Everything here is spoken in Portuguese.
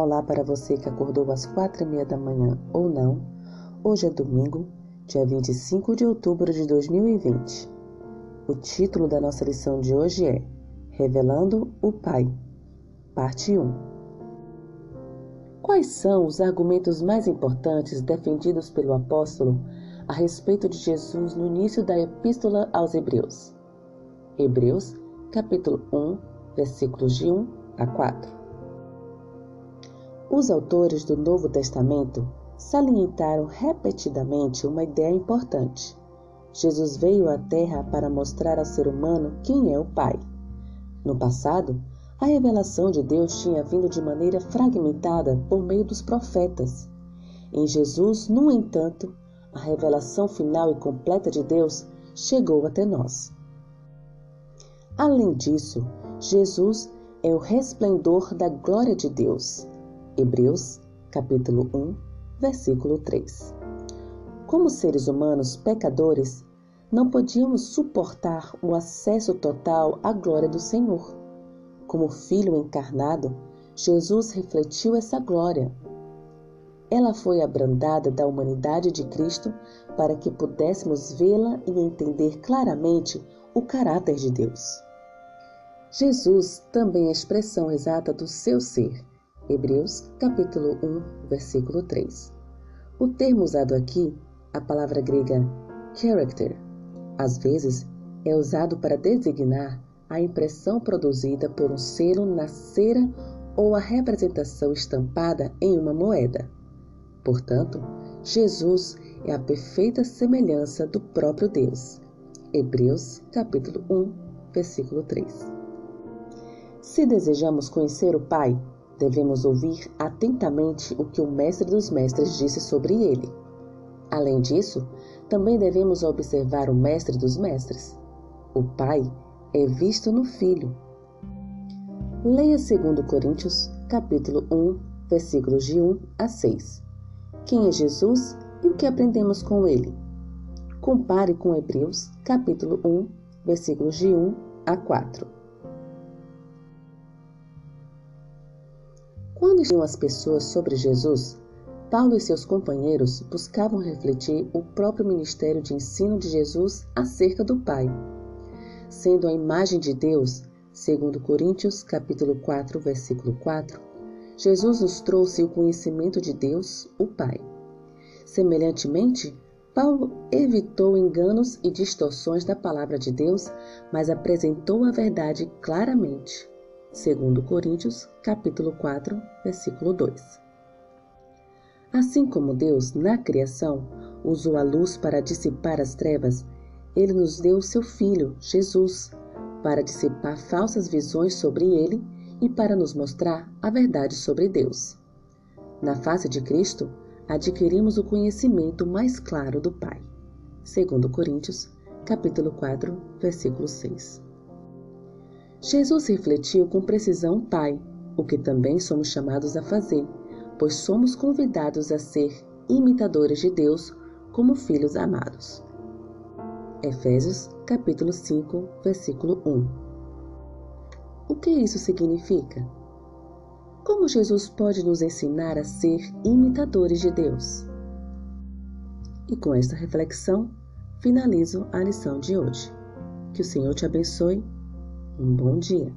olá para você que acordou às quatro e meia da manhã ou não. Hoje é domingo, dia 25 de outubro de 2020. O título da nossa lição de hoje é Revelando o Pai, parte 1. Quais são os argumentos mais importantes defendidos pelo apóstolo a respeito de Jesus no início da Epístola aos Hebreus? Hebreus, capítulo 1, versículos de 1 a 4. Os autores do Novo Testamento salientaram repetidamente uma ideia importante. Jesus veio à Terra para mostrar ao ser humano quem é o Pai. No passado, a revelação de Deus tinha vindo de maneira fragmentada por meio dos profetas. Em Jesus, no entanto, a revelação final e completa de Deus chegou até nós. Além disso, Jesus é o resplendor da glória de Deus. Hebreus, capítulo 1, versículo 3. Como seres humanos pecadores, não podíamos suportar o acesso total à glória do Senhor. Como Filho encarnado, Jesus refletiu essa glória. Ela foi abrandada da humanidade de Cristo para que pudéssemos vê-la e entender claramente o caráter de Deus. Jesus também é a expressão exata do seu ser Hebreus capítulo 1, versículo 3. O termo usado aqui, a palavra grega character, às vezes é usado para designar a impressão produzida por um selo na cera ou a representação estampada em uma moeda. Portanto, Jesus é a perfeita semelhança do próprio Deus. Hebreus capítulo 1, versículo 3. Se desejamos conhecer o Pai, devemos ouvir atentamente o que o Mestre dos Mestres disse sobre ele. Além disso, também devemos observar o Mestre dos Mestres. O Pai é visto no Filho. Leia 2 Coríntios, capítulo 1, versículos de 1 a 6. Quem é Jesus e o que aprendemos com ele? Compare com Hebreus, capítulo 1, versículos de 1 a 4. Quando tinham as pessoas sobre Jesus, Paulo e seus companheiros buscavam refletir o próprio ministério de ensino de Jesus acerca do Pai. Sendo a imagem de Deus, segundo Coríntios capítulo 4, versículo 4, Jesus nos trouxe o conhecimento de Deus, o Pai. Semelhantemente, Paulo evitou enganos e distorções da palavra de Deus, mas apresentou a verdade claramente segundo Coríntios, capítulo 4, versículo 2. Assim como Deus, na criação, usou a luz para dissipar as trevas, ele nos deu seu Filho, Jesus, para dissipar falsas visões sobre ele e para nos mostrar a verdade sobre Deus. Na face de Cristo, adquirimos o conhecimento mais claro do Pai. Segundo Coríntios, capítulo 4, versículo 6. Jesus refletiu com precisão Pai, o que também somos chamados a fazer, pois somos convidados a ser imitadores de Deus como filhos amados. Efésios capítulo 5, versículo 1. O que isso significa? Como Jesus pode nos ensinar a ser imitadores de Deus? E com esta reflexão, finalizo a lição de hoje. Que o Senhor te abençoe um bom dia.